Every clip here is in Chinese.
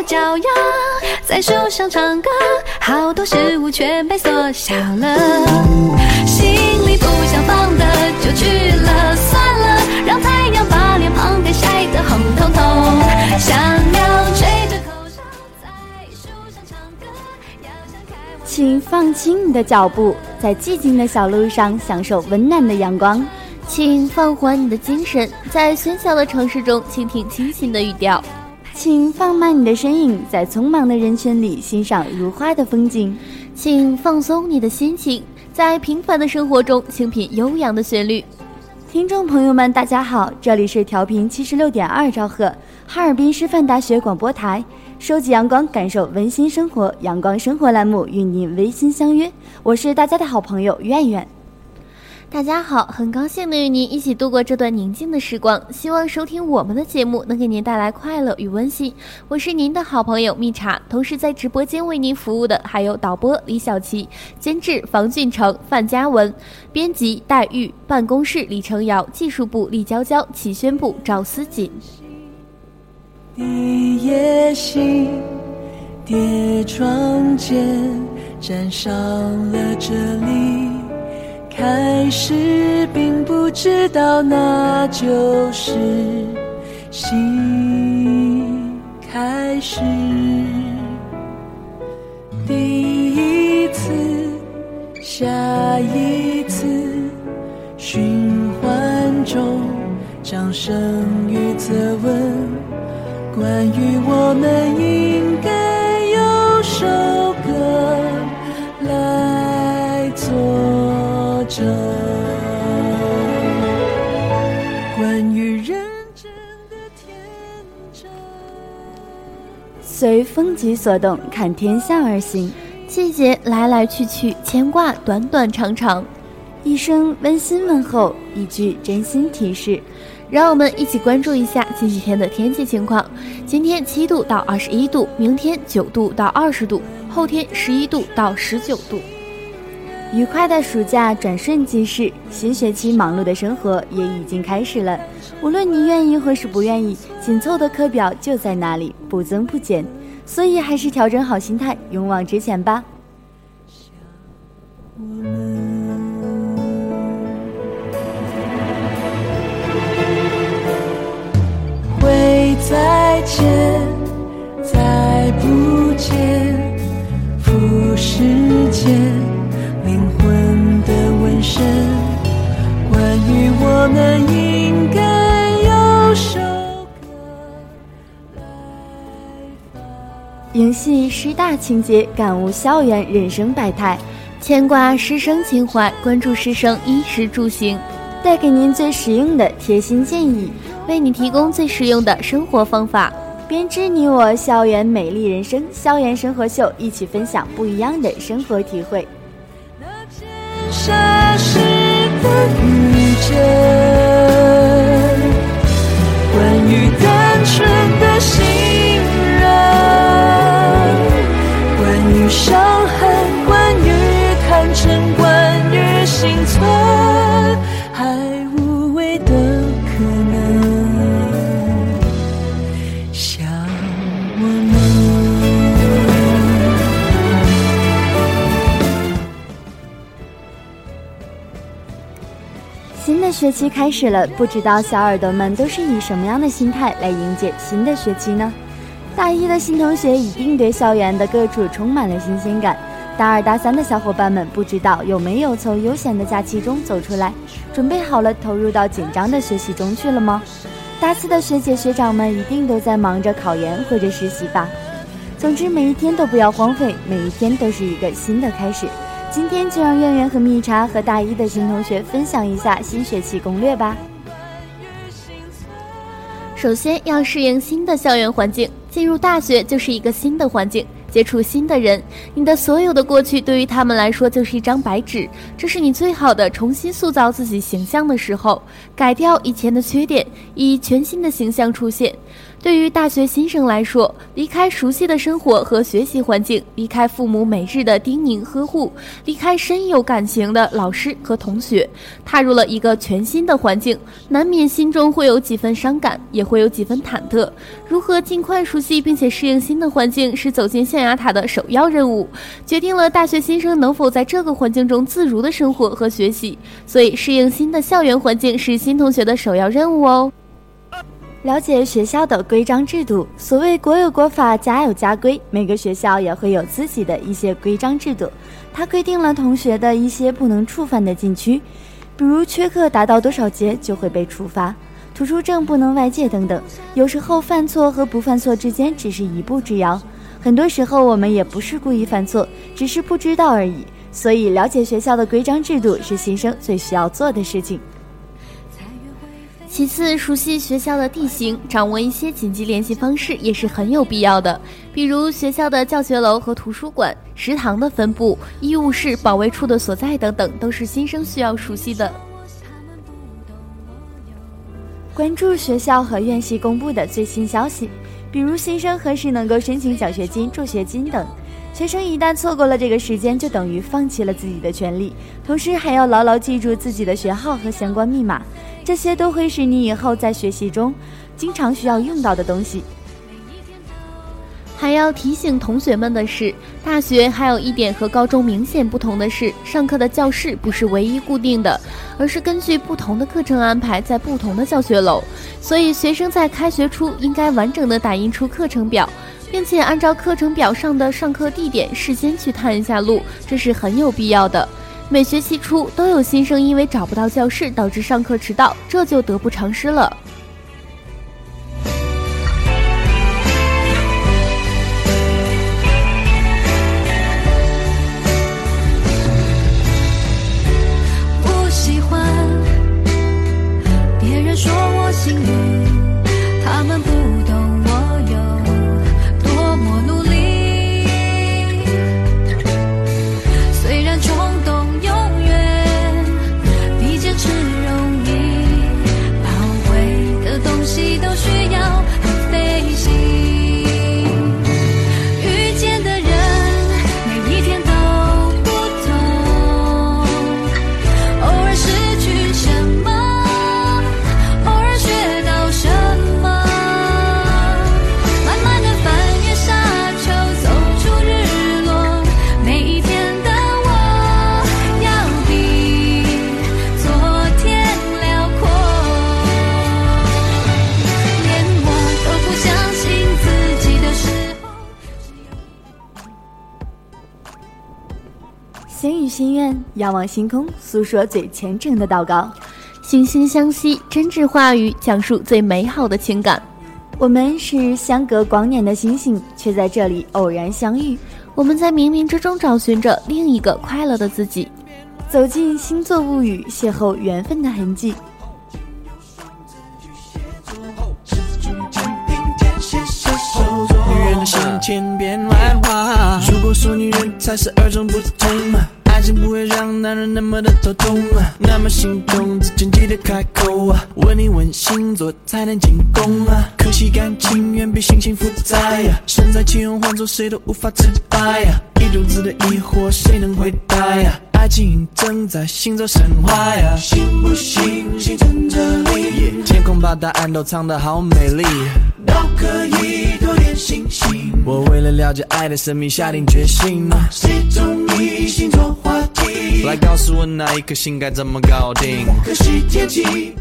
着脚丫在树上唱歌，好多事物全被缩小了。心里不想放的就去了，算了，让太阳把脸庞给晒得红彤彤。想要吹着口哨在树上唱歌，要想开。请放轻你的脚步，在寂静的小路上享受温暖的阳光。请放缓你的精神，在喧嚣的城市中倾听清新的语调。请放慢你的身影，在匆忙的人群里欣赏如花的风景。请放松你的心情，在平凡的生活中倾品悠扬的旋律。听众朋友们，大家好，这里是调频七十六点二兆赫，哈尔滨师范大学广播台，收集阳光，感受温馨生活，阳光生活栏目与您微心相约。我是大家的好朋友苑苑。大家好，很高兴能与您一起度过这段宁静的时光。希望收听我们的节目能给您带来快乐与温馨。我是您的好朋友蜜茶，同时在直播间为您服务的还有导播李小琪、监制房俊成、范嘉文、编辑戴玉、办公室李成瑶、技术部李娇娇、启宣部赵思锦。一夜星，叠窗间，站上了这里。开始并不知道那就是新开始，第一次，下一次，循环中，掌声与责问，关于我们应该有什随风急所动，看天下而行。季节来来去去，牵挂短短长长。一声温馨问候，一句真心提示。让我们一起关注一下近几天的天气情况。今天七度到二十一度，明天九度到二十度，后天十一度到十九度。愉快的暑假转瞬即逝，新学期忙碌的生活也已经开始了。无论你愿意或是不愿意，紧凑的课表就在那里，不增不减。所以还是调整好心态，勇往直前吧。会再见，再不见，浮世间。迎系师大情节，感悟校园人生百态，牵挂师生情怀，关注师生衣食住行，带给您最实用的贴心建议，为你提供最实用的生活方法，编织你我校园美丽人生。校园生活秀，一起分享不一样的生活体会。那片沙石的遇见，关于单纯伤痕关于坦诚关于心存还无谓的可能。想我们。新的学期开始了不知道小耳朵们都是以什么样的心态来迎接新的学期呢？大一的新同学一定对校园的各处充满了新鲜感。大二、大三的小伙伴们，不知道有没有从悠闲的假期中走出来，准备好了投入到紧张的学习中去了吗？大四的学姐学长们一定都在忙着考研或者实习吧。总之，每一天都不要荒废，每一天都是一个新的开始。今天就让苑苑和蜜茶和大一的新同学分享一下新学期攻略吧。首先要适应新的校园环境，进入大学就是一个新的环境。接触新的人，你的所有的过去对于他们来说就是一张白纸，这是你最好的重新塑造自己形象的时候，改掉以前的缺点，以全新的形象出现。对于大学新生来说，离开熟悉的生活和学习环境，离开父母每日的叮咛呵护，离开深有感情的老师和同学，踏入了一个全新的环境，难免心中会有几分伤感，也会有几分忐忑。如何尽快熟悉并且适应新的环境，是走进象牙塔的首要任务，决定了大学新生能否在这个环境中自如的生活和学习。所以，适应新的校园环境是新同学的首要任务哦。了解学校的规章制度，所谓国有国法，家有家规，每个学校也会有自己的一些规章制度。它规定了同学的一些不能触犯的禁区，比如缺课达到多少节就会被处罚，突出证不能外借等等。有时候犯错和不犯错之间只是一步之遥，很多时候我们也不是故意犯错，只是不知道而已。所以，了解学校的规章制度是新生最需要做的事情。其次，熟悉学校的地形，掌握一些紧急联系方式也是很有必要的。比如学校的教学楼和图书馆、食堂的分布、医务室、保卫处的所在等等，都是新生需要熟悉的。关注学校和院系公布的最新消息，比如新生何时能够申请奖学金、助学金等。学生一旦错过了这个时间，就等于放弃了自己的权利，同时还要牢牢记住自己的学号和相关密码。这些都会是你以后在学习中经常需要用到的东西。还要提醒同学们的是，大学还有一点和高中明显不同的是，上课的教室不是唯一固定的，而是根据不同的课程安排在不同的教学楼。所以，学生在开学初应该完整的打印出课程表，并且按照课程表上的上课地点事先去探一下路，这是很有必要的。每学期初都有新生因为找不到教室导致上课迟到，这就得不偿失了。星空，诉说最虔诚的祷告。惺惺相惜，真挚话语，讲述最美好的情感。我们是相隔光年的星星，却在这里偶然相遇。我们在冥冥之中找寻着另一个快乐的自己。走进星座物语，邂逅缘分的痕迹。女人的心千变万化。如果说女人才是二种不同，爱情不会让男人那么的头痛。那么心动之前记得开口啊，问一问星座才能进攻啊。可惜感情远比心情复杂呀，身在其中换做谁都无法自拔呀。一肚子的疑惑，谁能回答呀？爱情正在行走神话呀，信不信星辰这里？天空把答案都藏得好美丽，都可以多点信心。我为了了解爱的神秘，下定决心。谁中意星座话题？来告诉我那一颗心该怎么搞定。可惜天气。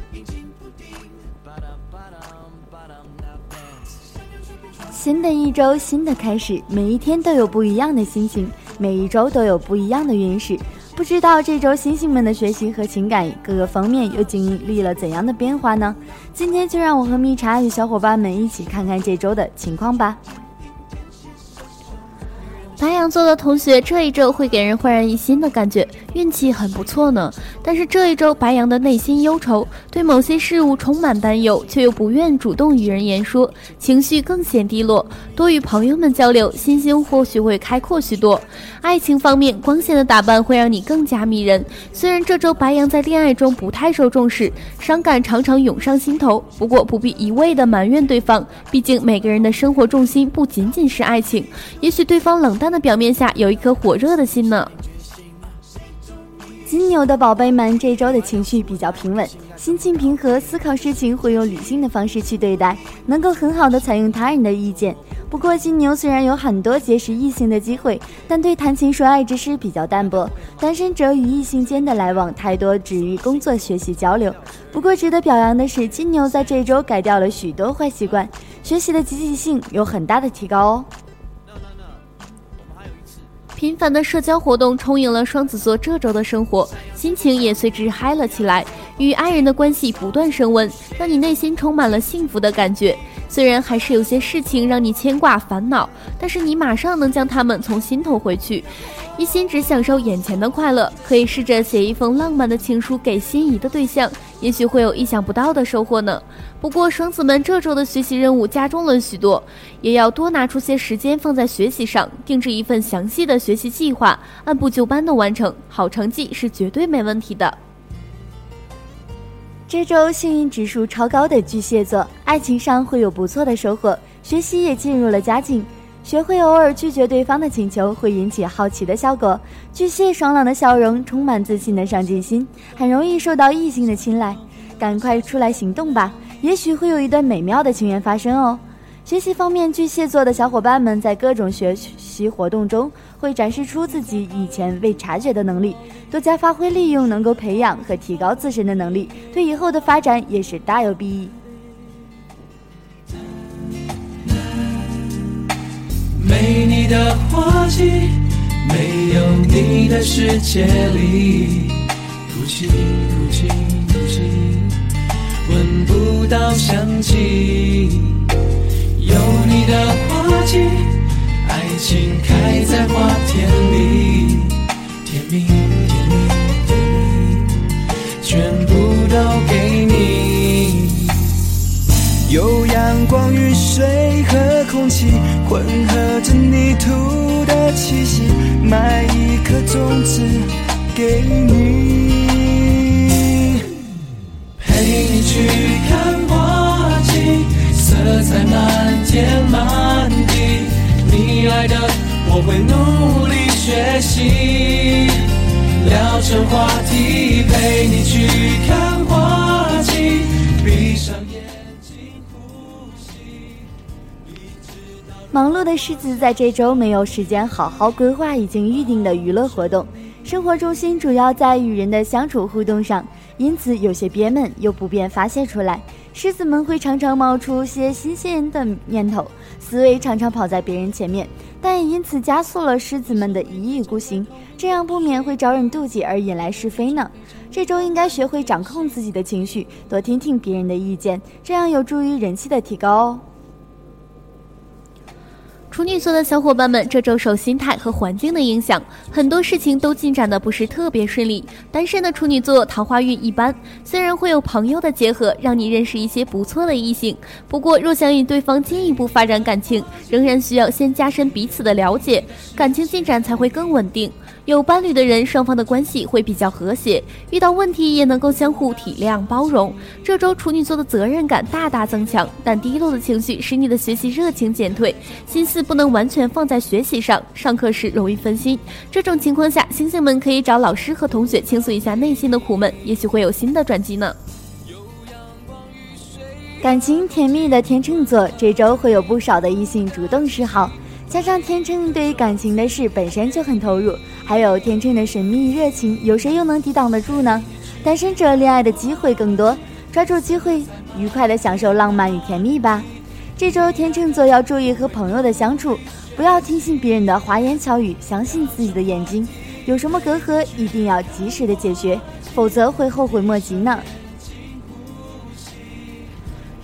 新的一周，新的开始，每一天都有不一样的心情，每一周都有不一样的运势。不知道这周星星们的学习和情感各个方面又经历了怎样的变化呢？今天就让我和蜜茶与小伙伴们一起看看这周的情况吧。白羊座的同学，这一周会给人焕然一新的感觉，运气很不错呢。但是这一周，白羊的内心忧愁，对某些事物充满担忧，却又不愿主动与人言说，情绪更显低落。多与朋友们交流，心胸或许会开阔许多。爱情方面，光鲜的打扮会让你更加迷人。虽然这周白羊在恋爱中不太受重视，伤感常常涌上心头，不过不必一味的埋怨对方，毕竟每个人的生活重心不仅仅是爱情，也许对方冷淡。的表面下有一颗火热的心呢。金牛的宝贝们，这周的情绪比较平稳，心情平和，思考事情会用理性的方式去对待，能够很好的采用他人的意见。不过，金牛虽然有很多结识异性的机会，但对谈情说爱之事比较淡薄。单身者与异性间的来往太多止于工作、学习、交流。不过，值得表扬的是，金牛在这周改掉了许多坏习惯，学习的积极性有很大的提高哦。频繁的社交活动充盈了双子座这周的生活，心情也随之嗨了起来。与爱人的关系不断升温，让你内心充满了幸福的感觉。虽然还是有些事情让你牵挂烦恼，但是你马上能将它们从心头回去。一心只享受眼前的快乐，可以试着写一封浪漫的情书给心仪的对象，也许会有意想不到的收获呢。不过双子们这周的学习任务加重了许多，也要多拿出些时间放在学习上，定制一份详细的学习计划，按部就班的完成，好成绩是绝对没问题的。这周幸运指数超高的巨蟹座，爱情上会有不错的收获，学习也进入了佳境。学会偶尔拒绝对方的请求，会引起好奇的效果。巨蟹爽朗的笑容，充满自信的上进心，很容易受到异性的青睐。赶快出来行动吧，也许会有一段美妙的情缘发生哦。学习方面，巨蟹座的小伙伴们在各种学习活动中会展示出自己以前未察觉的能力，多加发挥利用，能够培养和提高自身的能力，对以后的发展也是大有裨益。的花季，没有你的世界里，哭泣哭泣哭泣，闻不到香气。有你的花季，爱情开在花田里，甜蜜甜蜜甜蜜，全部都给你。有阳光、雨水和空气混合着泥土的气息，埋一颗种子给你，陪你去看花季，色彩满天满地。你爱的我会努力学习，聊成话题，陪你去看花季，闭上忙碌的狮子在这周没有时间好好规划已经预定的娱乐活动，生活重心主要在与人的相处互动上，因此有些憋闷又不便发泄出来。狮子们会常常冒出些新鲜的念头，思维常常跑在别人前面，但也因此加速了狮子们的一意孤行，这样不免会招人妒忌而引来是非呢。这周应该学会掌控自己的情绪，多听听别人的意见，这样有助于人气的提高哦。处女座的小伙伴们，这周受心态和环境的影响，很多事情都进展的不是特别顺利。单身的处女座桃花运一般，虽然会有朋友的结合，让你认识一些不错的异性，不过若想与对方进一步发展感情，仍然需要先加深彼此的了解，感情进展才会更稳定。有伴侣的人，双方的关系会比较和谐，遇到问题也能够相互体谅包容。这周处女座的责任感大大增强，但低落的情绪使你的学习热情减退，心思不能完全放在学习上，上课时容易分心。这种情况下，星星们可以找老师和同学倾诉一下内心的苦闷，也许会有新的转机呢。感情甜蜜的天秤座，这周会有不少的异性主动示好。加上天秤对于感情的事本身就很投入，还有天秤的神秘热情，有谁又能抵挡得住呢？单身者恋爱的机会更多，抓住机会，愉快的享受浪漫与甜蜜吧。这周天秤座要注意和朋友的相处，不要听信别人的花言巧语，相信自己的眼睛。有什么隔阂，一定要及时的解决，否则会后悔莫及呢。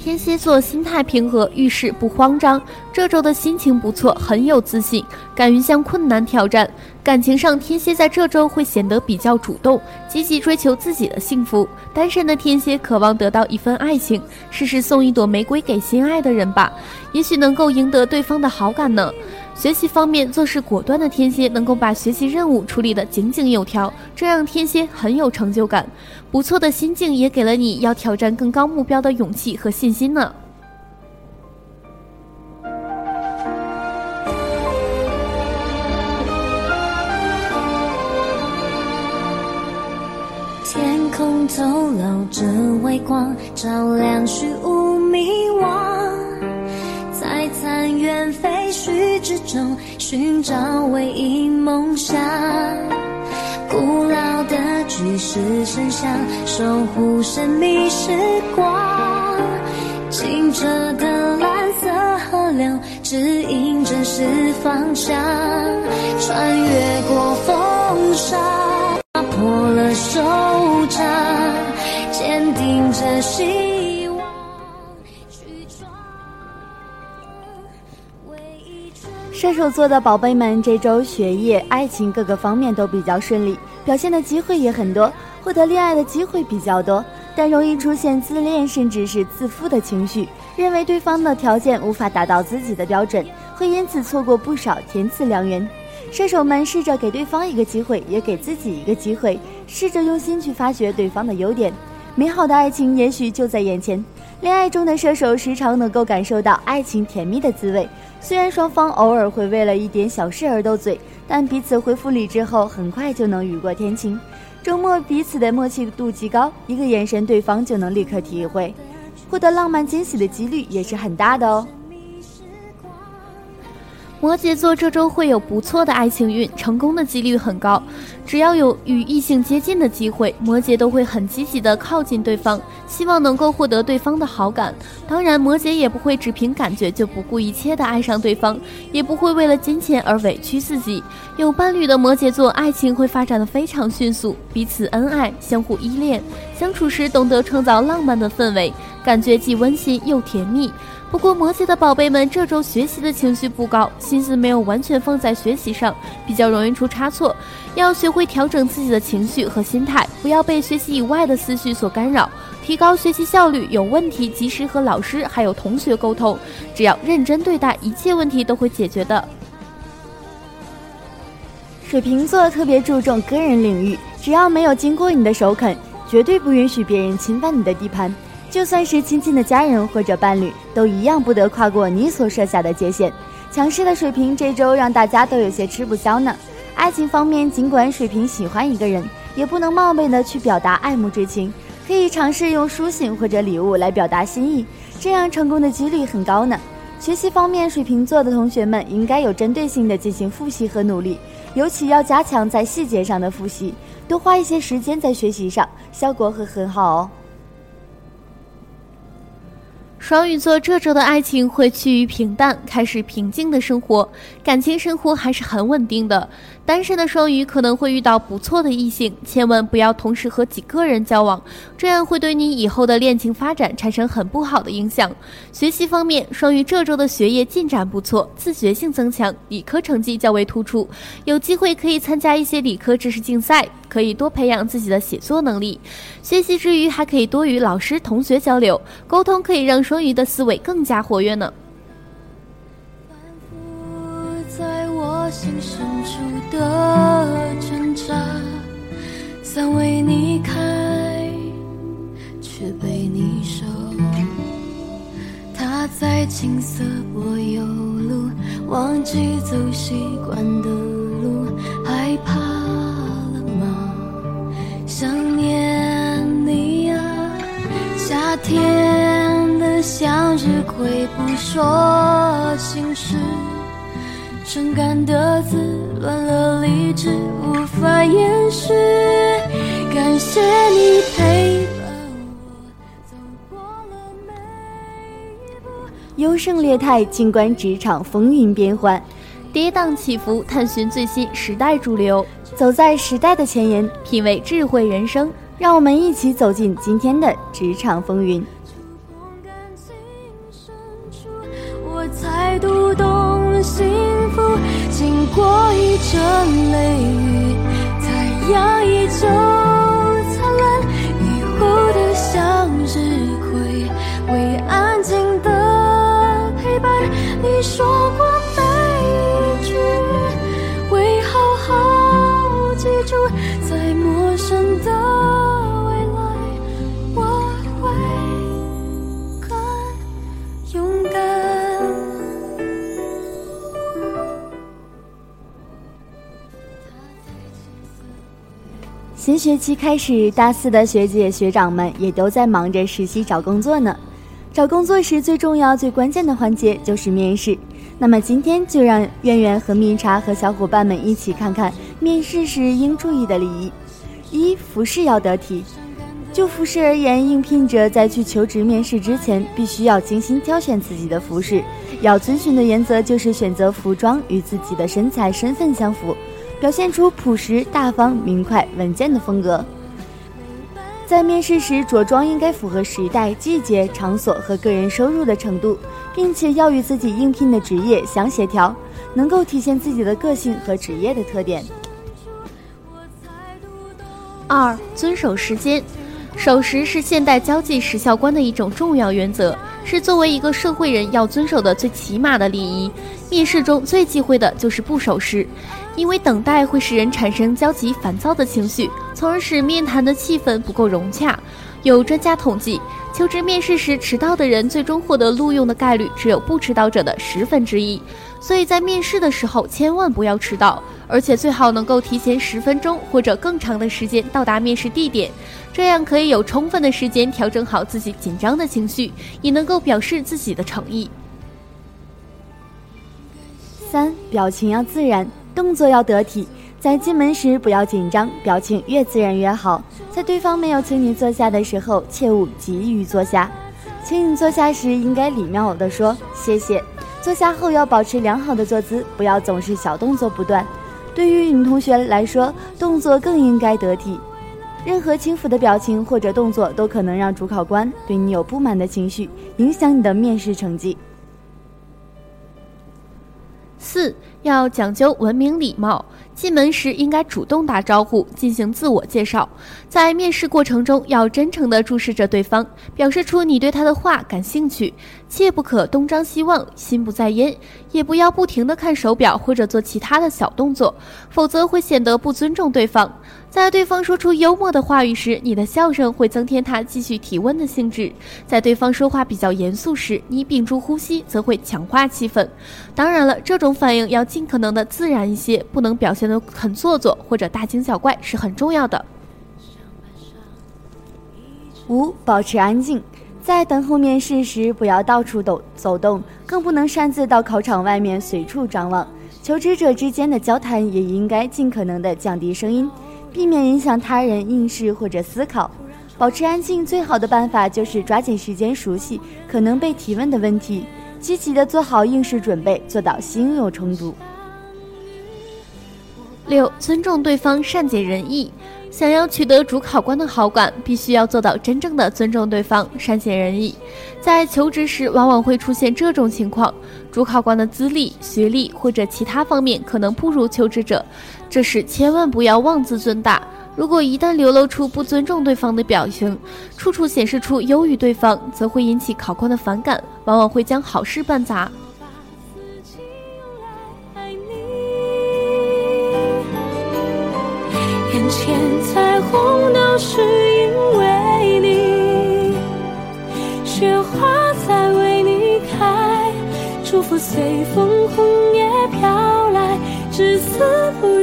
天蝎座心态平和，遇事不慌张。这周的心情不错，很有自信，敢于向困难挑战。感情上，天蝎在这周会显得比较主动，积极追求自己的幸福。单身的天蝎渴望得到一份爱情，试试送一朵玫瑰给心爱的人吧，也许能够赢得对方的好感呢。学习方面，做事果断的天蝎能够把学习任务处理得井井有条，这让天蝎很有成就感。不错的心境也给了你要挑战更高目标的勇气和信心呢。天空透露着微光，照亮虚无迷惘。在残垣废墟之中寻找唯一梦想，古老的巨石神像守护神秘时光，清澈的蓝色河流指引真实方向，穿越过风沙，打破了手掌，坚定着心。射手座的宝贝们，这周学业、爱情各个方面都比较顺利，表现的机会也很多，获得恋爱的机会比较多，但容易出现自恋甚至是自负的情绪，认为对方的条件无法达到自己的标准，会因此错过不少天赐良缘。射手们试着给对方一个机会，也给自己一个机会，试着用心去发掘对方的优点，美好的爱情也许就在眼前。恋爱中的射手时常能够感受到爱情甜蜜的滋味。虽然双方偶尔会为了一点小事而斗嘴，但彼此恢复理智后，很快就能雨过天晴。周末彼此的默契度极高，一个眼神，对方就能立刻体会，获得浪漫惊喜的几率也是很大的哦。摩羯座这周会有不错的爱情运，成功的几率很高。只要有与异性接近的机会，摩羯都会很积极的靠近对方，希望能够获得对方的好感。当然，摩羯也不会只凭感觉就不顾一切的爱上对方，也不会为了金钱而委屈自己。有伴侣的摩羯座，爱情会发展的非常迅速，彼此恩爱，相互依恋，相处时懂得创造浪漫的氛围，感觉既温馨又甜蜜。不过，摩羯的宝贝们这周学习的情绪不高，心思没有完全放在学习上，比较容易出差错。要学会调整自己的情绪和心态，不要被学习以外的思绪所干扰，提高学习效率。有问题及时和老师还有同学沟通，只要认真对待，一切问题都会解决的。水瓶座特别注重个人领域，只要没有经过你的首肯，绝对不允许别人侵犯你的地盘。就算是亲近的家人或者伴侣，都一样不得跨过你所设下的界限。强势的水瓶这周让大家都有些吃不消呢。爱情方面，尽管水瓶喜欢一个人，也不能冒昧的去表达爱慕之情，可以尝试用书信或者礼物来表达心意，这样成功的几率很高呢。学习方面，水瓶座的同学们应该有针对性的进行复习和努力，尤其要加强在细节上的复习，多花一些时间在学习上，效果会很好哦。双鱼座这周的爱情会趋于平淡，开始平静的生活，感情生活还是很稳定的。单身的双鱼可能会遇到不错的异性，千万不要同时和几个人交往，这样会对你以后的恋情发展产生很不好的影响。学习方面，双鱼这周的学业进展不错，自觉性增强，理科成绩较为突出，有机会可以参加一些理科知识竞赛，可以多培养自己的写作能力。学习之余，还可以多与老师、同学交流沟通，可以让双鱼的思维更加活跃呢。在我心深处的挣扎，伞为你开，却被你收。他在青涩柏油路，忘记走习惯的伤感的字乱了理智，无法掩饰。感谢你陪伴我走过了每一步。优胜劣汰，静观职场风云变幻，跌宕起伏，探寻最新时代主流，走在时代的前沿，品味智慧人生。让我们一起走进今天的职场风云。触碰感情深处，我才读懂幸福。经过一阵雷雨，太新学期开始，大四的学姐学长们也都在忙着实习找工作呢。找工作时最重要、最关键的环节就是面试。那么今天就让圆圆和蜜茶和小伙伴们一起看看面试时应注意的礼仪。一、服饰要得体。就服饰而言，应聘者在去求职面试之前，必须要精心挑选自己的服饰。要遵循的原则就是选择服装与自己的身材、身份相符。表现出朴实、大方、明快、稳健的风格。在面试时，着装应该符合时代、季节、场所和个人收入的程度，并且要与自己应聘的职业相协调，能够体现自己的个性和职业的特点。二、遵守时间。守时是现代交际时效观的一种重要原则，是作为一个社会人要遵守的最起码的礼仪。面试中最忌讳的就是不守时，因为等待会使人产生焦急、烦躁的情绪，从而使面谈的气氛不够融洽。有专家统计，求职面试时迟到的人，最终获得录用的概率只有不迟到者的十分之一。所以在面试的时候，千万不要迟到，而且最好能够提前十分钟或者更长的时间到达面试地点，这样可以有充分的时间调整好自己紧张的情绪，也能够表示自己的诚意。三、表情要自然，动作要得体。在进门时不要紧张，表情越自然越好。在对方没有请你坐下的时候，切勿急于坐下。请你坐下时，应该礼貌地说谢谢。坐下后要保持良好的坐姿，不要总是小动作不断。对于女同学来说，动作更应该得体。任何轻浮的表情或者动作都可能让主考官对你有不满的情绪，影响你的面试成绩。四要讲究文明礼貌，进门时应该主动打招呼，进行自我介绍。在面试过程中，要真诚地注视着对方，表示出你对他的话感兴趣，切不可东张西望，心不在焉，也不要不停地看手表或者做其他的小动作，否则会显得不尊重对方。在对方说出幽默的话语时，你的笑声会增添他继续提问的兴致；在对方说话比较严肃时，你屏住呼吸，则会强化气氛。当然了，这种反应要尽可能的自然一些，不能表现得很做作或者大惊小怪，是很重要的。五、保持安静，在等候面试时，不要到处走走动，更不能擅自到考场外面随处张望。求职者之间的交谈也应该尽可能的降低声音。避免影响他人应试或者思考，保持安静。最好的办法就是抓紧时间熟悉可能被提问的问题，积极的做好应试准备，做到心有成竹。六、尊重对方，善解人意。想要取得主考官的好感，必须要做到真正的尊重对方，善解人意。在求职时，往往会出现这种情况：主考官的资历、学历或者其他方面可能不如求职者，这时千万不要妄自尊大。如果一旦流露出不尊重对方的表情，处处显示出优于对方，则会引起考官的反感，往往会将好事办砸。梦都是因为你，雪花在为你开，祝福随风红叶飘来，至死不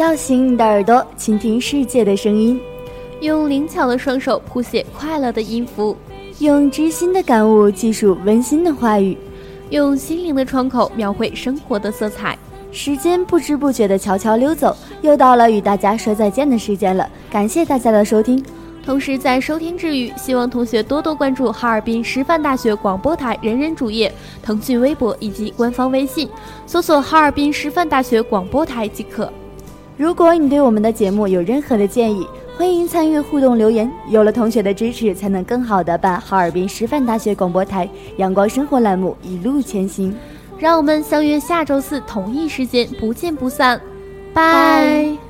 叫醒你的耳朵，倾听世界的声音，用灵巧的双手谱写快乐的音符，用知心的感悟记述温馨的话语。用心灵的窗口描绘生活的色彩。时间不知不觉的悄悄溜走，又到了与大家说再见的时间了。感谢大家的收听。同时，在收听之余，希望同学多多关注哈尔滨师范大学广播台人人主页、腾讯微博以及官方微信，搜索“哈尔滨师范大学广播台”即可。如果你对我们的节目有任何的建议，欢迎参与互动留言。有了同学的支持，才能更好的办哈尔滨师范大学广播台阳光生活栏目一路前行。让我们相约下周四同一时间，不见不散，拜。